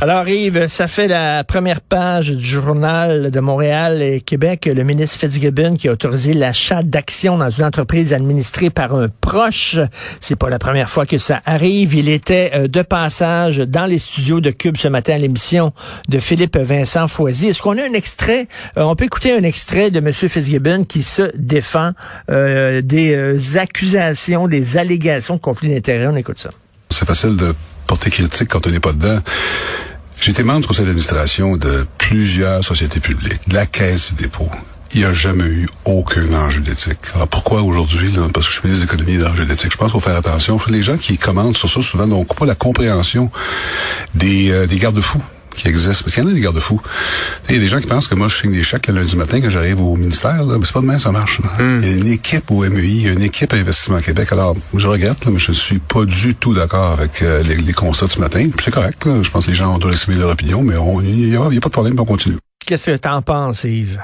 Alors Yves, ça fait la première page du journal de Montréal et Québec, le ministre Fitzgibbon qui a autorisé l'achat d'actions dans une entreprise administrée par un proche. C'est pas la première fois que ça arrive. Il était euh, de passage dans les studios de Cube ce matin à l'émission de Philippe Vincent Foisy. Est-ce qu'on a un extrait? Euh, on peut écouter un extrait de M. Fitzgibbon qui se défend euh, des accusations, des allégations de conflit d'intérêts. On écoute ça. C'est facile de porter critique quand on n'est pas dedans. Été membre du conseil d'administration de plusieurs sociétés publiques, de la Caisse des dépôts. Il n'y a jamais eu aucun enjeu d'éthique. Alors pourquoi aujourd'hui, parce que je suis ministre d'économie et d'enjeux d'éthique, je pense qu'il faut faire attention. Les gens qui commandent sur ça souvent n'ont pas la compréhension des, euh, des garde-fous qui existent. Parce qu'il y en a des garde-fous. Il y a des gens qui pensent que moi, je signe des chèques le lundi matin quand j'arrive au ministère. Là. Mais c'est pas demain, ça marche. Hmm. Il y a une équipe au MEI, il y a une équipe à Investissement Québec. Alors, je regrette, là, mais je ne suis pas du tout d'accord avec euh, les, constats de ce matin. C'est correct. Là. Je pense que les gens ont exprimer leur opinion, mais il n'y a, a, pas de problème, on continue. Qu'est-ce que tu en penses, Yves?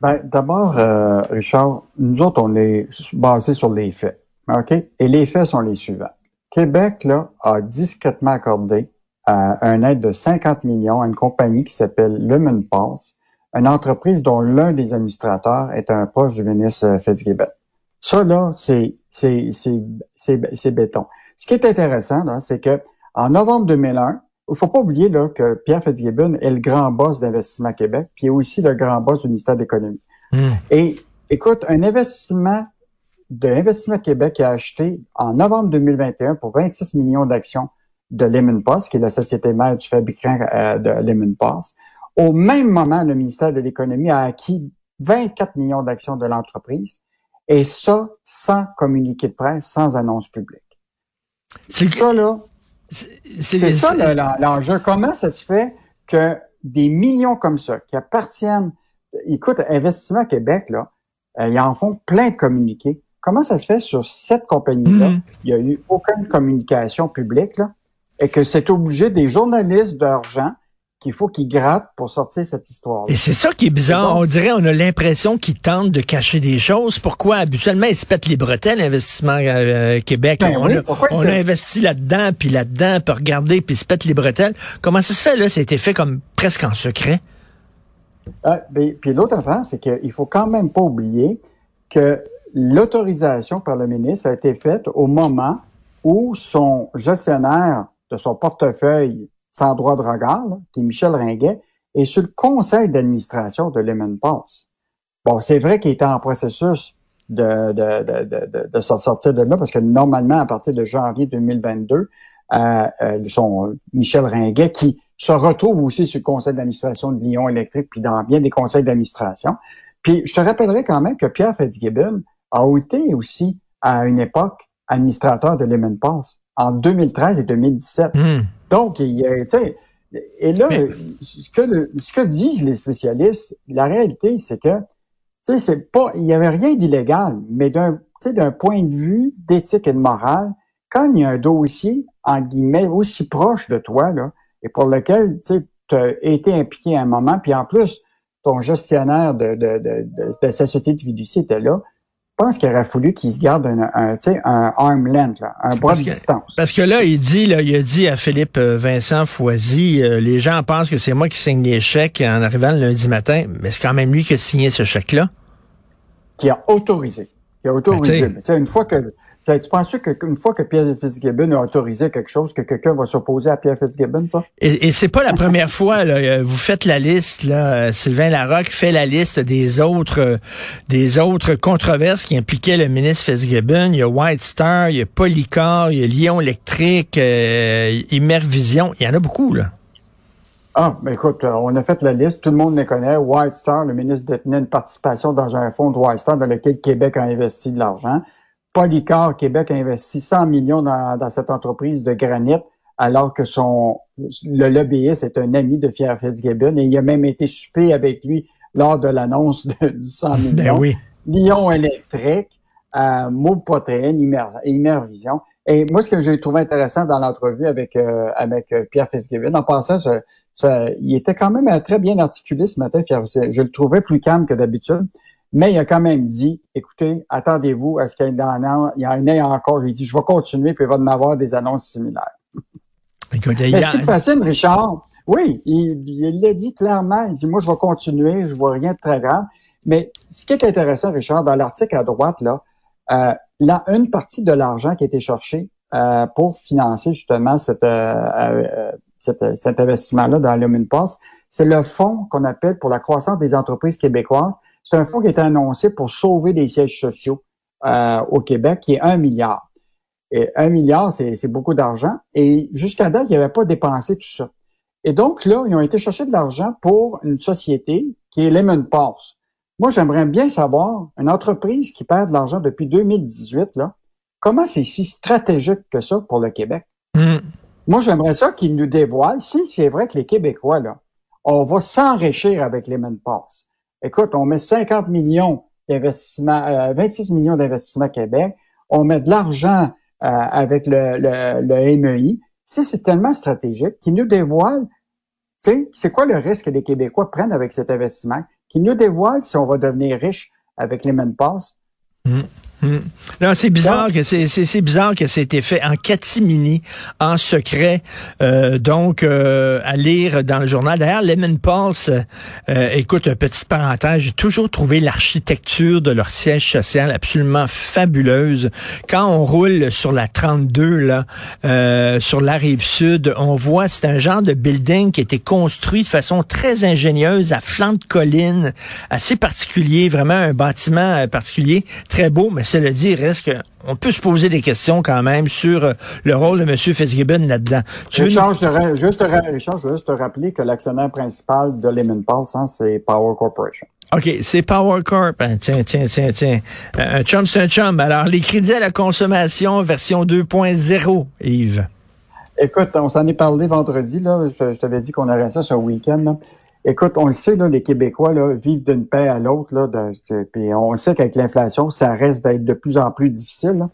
Ben, D'abord, euh, Richard, nous autres, on est basés sur les faits. OK? Et les faits sont les suivants. Québec, là, a discrètement accordé un aide de 50 millions à une compagnie qui s'appelle Lumen Pass, une entreprise dont l'un des administrateurs est un proche du ministre Fitzgibbon. Ça, là, c'est, c'est, c'est, c'est, béton. Ce qui est intéressant, là, c'est que en novembre 2001, il faut pas oublier là, que Pierre Fitzgibbon est le grand boss d'Investissement Québec, puis aussi le grand boss du ministère de l'Économie. Hmm. Et écoute, un investissement de Investissement Québec a acheté en novembre 2021 pour 26 millions d'actions de Lemon Pass, qui est la société mère du fabricant euh, de Lemon Pass. Au même moment, le ministère de l'Économie a acquis 24 millions d'actions de l'entreprise, et ça sans communiqué de presse, sans annonce publique. C'est ça, là. C'est ça l'enjeu. Comment ça se fait que des millions comme ça, qui appartiennent, écoute, Investissement Québec, là, euh, ils en font plein de communiqués. Comment ça se fait sur cette compagnie-là? Mm-hmm. Il n'y a eu aucune communication publique, là et que c'est obligé des journalistes d'argent qu'il faut qu'ils grattent pour sortir cette histoire. Et c'est ça qui est bizarre. On dirait, on a l'impression qu'ils tentent de cacher des choses. Pourquoi? Habituellement, ils se pètent les bretelles, Investissement euh, Québec. Ben on, a, investi là-dedans, puis là-dedans, puis regarder, puis ils se pètent les bretelles. Comment ça se fait, là? Ça a été fait comme presque en secret. Ah, ben, puis l'autre affaire, c'est qu'il faut quand même pas oublier que l'autorisation par le ministre a été faite au moment où son gestionnaire de son portefeuille sans droit de regard, qui est Michel Ringuet, est sur le conseil d'administration de Lemon Pass. Bon, c'est vrai qu'il était en processus de, de, de, de, sortir de là, parce que normalement, à partir de janvier 2022, euh, euh, son Michel Ringuet, qui se retrouve aussi sur le conseil d'administration de Lyon Électrique, puis dans bien des conseils d'administration. Puis je te rappellerai quand même que Pierre Fitzgibbon a été aussi, à une époque, administrateur de Pass en 2013 et 2017. Hmm. Donc, il, tu sais, et là, ce, que ce que disent les spécialistes, la réalité, c'est que, tu sais, c'est pas, il y avait rien d'illégal, mais d'un, d'un point de vue d'éthique et de morale, quand il y a un dossier, en guillemets, aussi proche de toi, là, et pour lequel, tu as été impliqué à un moment, puis en plus, ton gestionnaire de, de, de, de, de société de fiducie était là, pense qu'il aurait fallu qu'il se garde un, un, un arm length, un bras de distance. Parce que là, il dit, là, il a dit à Philippe euh, Vincent Foisy, euh, les gens pensent que c'est moi qui signe les chèques en arrivant le lundi matin, mais c'est quand même lui qui a signé ce chèque-là. Qui a autorisé. Qui a autorisé. Ben, une fois que tu penses qu'une fois que Pierre Fitzgibbon a autorisé quelque chose, que quelqu'un va s'opposer à Pierre Fitzgibbon, toi? Et, et c'est pas la première fois, là. Euh, vous faites la liste, là. Sylvain Larocque fait la liste des autres, euh, des autres controverses qui impliquaient le ministre Fitzgibbon. Il y a White Star, il y a Polycar, il y a Lyon Électrique, euh, Immervision. Il y en a beaucoup, là. Ah, ben écoute, on a fait la liste, tout le monde les connaît. White Star, le ministre détenait une participation dans un fonds de White Star dans lequel Québec a investi de l'argent. Polycar Québec a investi 100 millions dans, cette entreprise de granit, alors que son le lobbyiste est un ami de Pierre Fitzgibbon et il a même été souper avec lui lors de l'annonce du 100 ben millions. oui. Lyon électrique, euh, Protéine, Immervision. Et moi, ce que j'ai trouvé intéressant dans l'entrevue avec euh, avec euh, Pierre Fitzgibbon, en passant, il était quand même très bien articulé ce matin. Je le trouvais plus calme que d'habitude. Mais il a quand même dit, écoutez, attendez-vous à ce qu'il y, en ait encore. Il dit, je vais continuer, puis il va en avoir des annonces similaires. Écoute, il ce qui est facile, Richard, oui, il l'a dit clairement. Il dit, moi, je vais continuer, je vois rien de très grave. Mais ce qui est intéressant, Richard, dans l'article à droite, là, euh, là une partie de l'argent qui a été cherché euh, pour financer justement cette, euh, cet investissement-là dans l'Human Pass, c'est le fonds qu'on appelle pour la croissance des entreprises québécoises. C'est un fonds qui a été annoncé pour sauver des sièges sociaux au Québec, qui est un milliard. Et un milliard, c'est beaucoup d'argent. Et jusqu'à date, il n'y avait pas dépensé tout ça. Et donc là, ils ont été chercher de l'argent pour une société qui est Lemon Pass. Moi, j'aimerais bien savoir, une entreprise qui perd de l'argent depuis 2018, là, comment c'est si stratégique que ça pour le Québec? Hmm. Moi, j'aimerais ça qu'ils nous dévoilent si c'est vrai que les Québécois, là, on va s'enrichir avec Lemon Pass. Écoute, on met 50 millions d'investissements, 26 euh, millions d'investissements Québec, on met de l'argent euh, avec le, le, le MEI. Si c'est tellement stratégique, qu'ils nous dévoilent c'est quoi le risque que les Québécois prennent avec cet investissement, qui nous dévoile si on va devenir riche avec les pass? Mmh. Non, c'est bizarre que c'est, c'est, bizarre que ça ait été fait en catimini, en secret. Euh, donc, euh, à lire dans le journal. D'ailleurs, Lemon Pulse, euh, écoute, petite parenthèse, j'ai toujours trouvé l'architecture de leur siège social absolument fabuleuse. Quand on roule sur la 32, là, euh, sur la rive sud, on voit, c'est un genre de building qui a été construit de façon très ingénieuse, à flanc de colline, assez particulier, vraiment un bâtiment particulier, très beau, cela dit, reste qu'on peut se poser des questions quand même sur euh, le rôle de M. Fitzgibbon là-dedans. Richard, je, juste, Richard, je veux juste te rappeler que l'actionnaire principal de Lehman Pulse, hein, c'est Power Corporation. OK, c'est Power Corp. Hein, tiens, tiens, tiens, tiens. Un chum, c'est un chum. Alors, les crédits à la consommation, version 2.0, Yves. Écoute, on s'en est parlé vendredi, là. Je, t'avais dit qu'on aurait ça ce week-end, Écoute, on le sait, là, les Québécois là, vivent d'une paix à l'autre, là, puis on le sait qu'avec l'inflation, ça reste d'être de plus en plus difficile.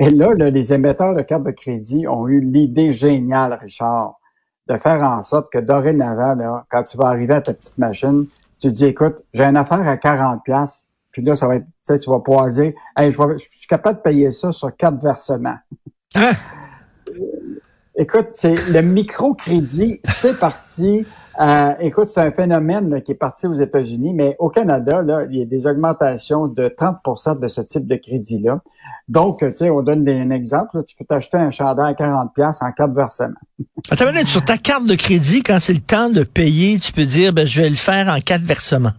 Et là, les émetteurs de cartes de crédit ont eu l'idée géniale, Richard, de faire en sorte que dorénavant, là, quand tu vas arriver à ta petite machine, tu te dis, écoute, j'ai une affaire à 40 pièces. Puis là, ça va être, tu sais, tu vas pouvoir dire, hey, je, je suis capable de payer ça sur quatre versements. Hein? Écoute, le microcrédit, c'est parti. Euh, écoute, c'est un phénomène qui est parti aux États-Unis, mais au Canada, là, il y a des augmentations de 30% de ce type de crédit-là. Donc, tu sais, on donne un exemple. tu peux t'acheter un chandail à 40 pièces en quatre versements. Attends, sur ta carte de crédit, quand c'est le temps de payer, tu peux dire, ben, je vais le faire en quatre versements.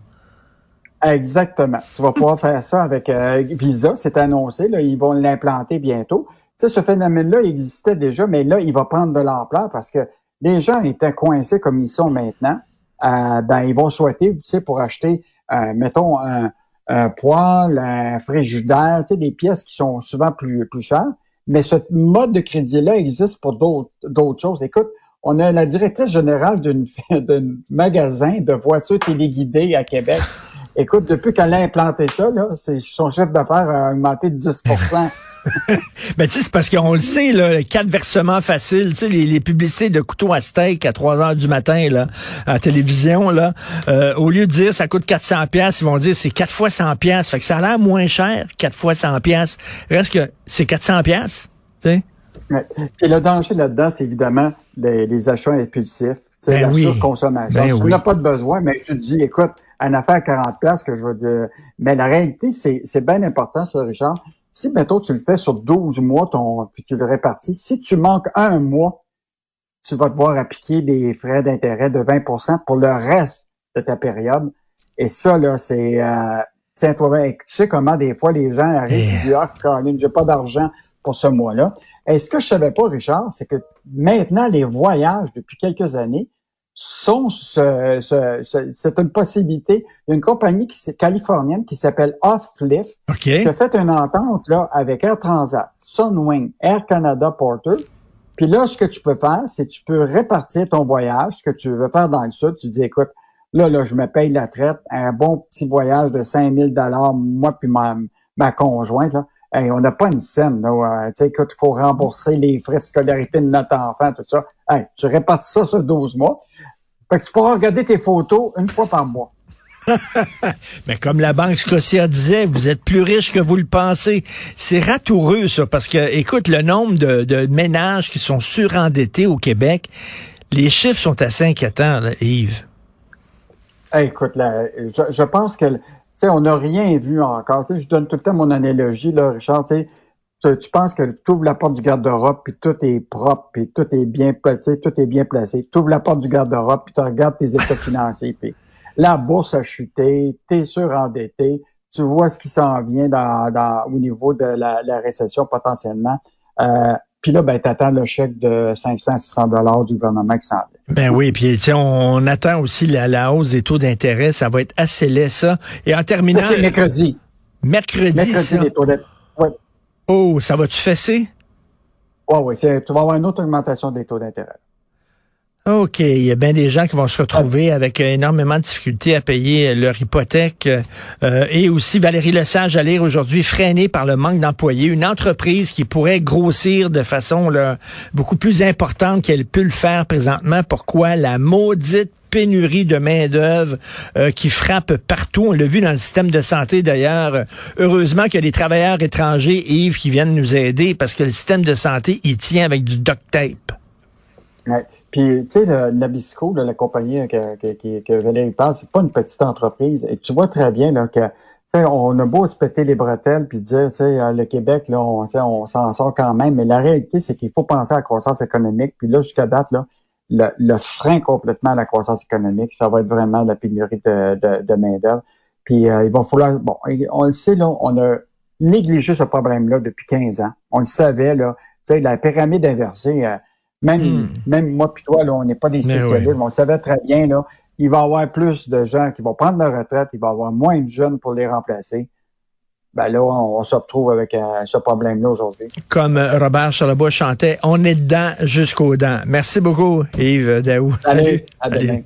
Exactement. Tu vas pouvoir faire ça avec euh, Visa. C'est annoncé. Là, ils vont l'implanter bientôt ce phénomène-là existait déjà, mais là, il va prendre de l'ampleur parce que les gens étaient coincés comme ils sont maintenant. Euh, ben, ils vont souhaiter, tu sais, pour acheter, euh, mettons, un, un, poêle, un frigidaire, tu sais, des pièces qui sont souvent plus, plus chères. Mais ce mode de crédit-là existe pour d'autres choses. Écoute, on a la directrice générale d'un magasin de voitures téléguidées à Québec. Écoute, depuis qu'elle a implanté ça, là, son chef d'affaires a augmenté de 10 ben, tu sais, c'est parce qu'on le sait, là, quatre versements faciles, tu sais, les, publicités de couteaux à steak à 3 heures du matin, là, à la télévision, là, euh, au lieu de dire ça coûte 400 pièces, ils vont dire c'est quatre fois 100 pièces. Fait que ça a l'air moins cher, quatre fois 100 pièces. Reste que c'est 400 pièces, tu sais. Et le danger là-dedans, c'est évidemment les, achats impulsifs, ben la oui. surconsommation. Ben tu n'as pas de besoin, mais tu te dis, écoute, une affaire à 40 pièces que je veux dire. Mais la réalité, c'est bien important, ça, Richard si, mettons, tu le fais sur 12 mois, ton, puis tu le répartis, si tu manques un mois, tu vas devoir appliquer des frais d'intérêt de 20% pour le reste de ta période. Et ça, là, c'est... Euh, tiens, toi, tu sais comment des fois les gens arrivent et disent Ah, Caroline, j'ai pas d'argent pour ce mois-là. Et ce que je savais pas, Richard, c'est que maintenant, les voyages, depuis quelques années, sont ce, ce, c'est une possibilité. Il y a une compagnie qui, californienne qui s'appelle Offlift qui a fait une entente là avec Air Transat, Sunwing, Air Canada Porter. Puis là, ce que tu peux faire, c'est tu peux répartir ton voyage, ce que tu veux faire dans le sud. Tu dis, écoute, là, là, je me paye la traite, un bon petit voyage de 5000 dollars, moi puis ma, ma conjointe. Là. on n'a pas une scène. Là, euh, tu sais, écoute, il faut rembourser les frais de scolarité de notre enfant, tout ça. Hey, tu répartis ça sur 12 mois Fait que tu pourras regarder tes photos une fois par mois. Mais comme la Banque Scotia disait, vous êtes plus riche que vous le pensez. C'est ratoureux, ça, parce que, écoute, le nombre de, ménages qui sont surendettés au Québec, les chiffres sont assez inquiétants, Yves. écoute, je, pense que, tu sais, on n'a rien vu encore. je donne tout le temps mon analogie, là, Richard, tu tu penses que tu ouvres la porte du garde-robe, puis tout est propre, puis tout est bien placé, tout est bien placé. Tu ouvres la porte du garde-robe, puis tu regardes tes états financiers, puis la bourse a chuté, tu es surendetté, tu vois ce qui s'en vient dans, au niveau de la, récession potentiellement. Euh, puis là, ben, tu attends le chèque de 500, 600 dollars du gouvernement qui s'en vient. Ben oui, puis on, on attend aussi la, hausse des taux d'intérêt. Ça va être assez laid, ça. Et en terminant... c'est mercredi. Mercredi, mercredi ça. Les taux ouais. Oh, ça va-tu fesser? Oui, oui. Tu vas avoir une autre augmentation des taux d'intérêt. OK. Il y a bien des gens qui vont se retrouver avec énormément de difficultés à payer euh, leur hypothèque. Euh, et aussi, Valérie Lesage à lire aujourd'hui, freinée par le manque d'employés. Une entreprise qui pourrait grossir de façon beaucoup plus importante qu'elle peut le faire présentement. Pourquoi? La maudite pénurie de main-d'œuvre qui frappe partout. On l'a vu dans le système de santé d'ailleurs. Heureusement qu'il y a des travailleurs étrangers, Yves, qui viennent nous aider parce que le système de santé, il tient avec du duct tape. Ouais. Puis, tu sais, Nabisco, la compagnie que, que, que Valérie parle, c'est pas une petite entreprise. Et tu vois très bien là, que, on a beau se péter les bretelles puis dire, tu sais, euh, le Québec, là, on, on s'en sort quand même. Mais la réalité, c'est qu'il faut penser à la croissance économique. Puis là, jusqu'à date, là, le, le, frein complètement à la croissance économique, ça va être vraiment la pénurie de, de, de main-d'œuvre. Puis euh, il va falloir, bon, on le sait, là, on a négligé ce problème-là depuis 15 ans. On le savait, là. Tu sais, la pyramide inversée, euh, même, hmm. même moi puis toi, là, on n'est pas des spécialistes, mais, on savait très bien, là, il va y avoir plus de gens qui vont prendre leur retraite, il va y avoir moins de jeunes pour les remplacer. Ben là, on, se retrouve avec euh, ce problème-là aujourd'hui. Comme euh, Robert Charlebois chantait, on est dedans jusqu'aux dents. Merci beaucoup, Yves Daou. Salut, à demain.